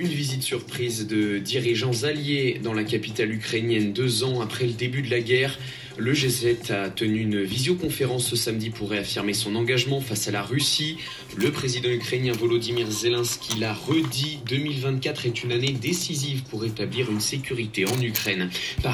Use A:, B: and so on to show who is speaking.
A: Une visite surprise de dirigeants alliés dans la capitale ukrainienne deux ans après le début de la guerre. Le G7 a tenu une visioconférence ce samedi pour réaffirmer son engagement face à la Russie. Le président ukrainien Volodymyr Zelensky l'a redit, 2024 est une année décisive pour établir une sécurité en Ukraine.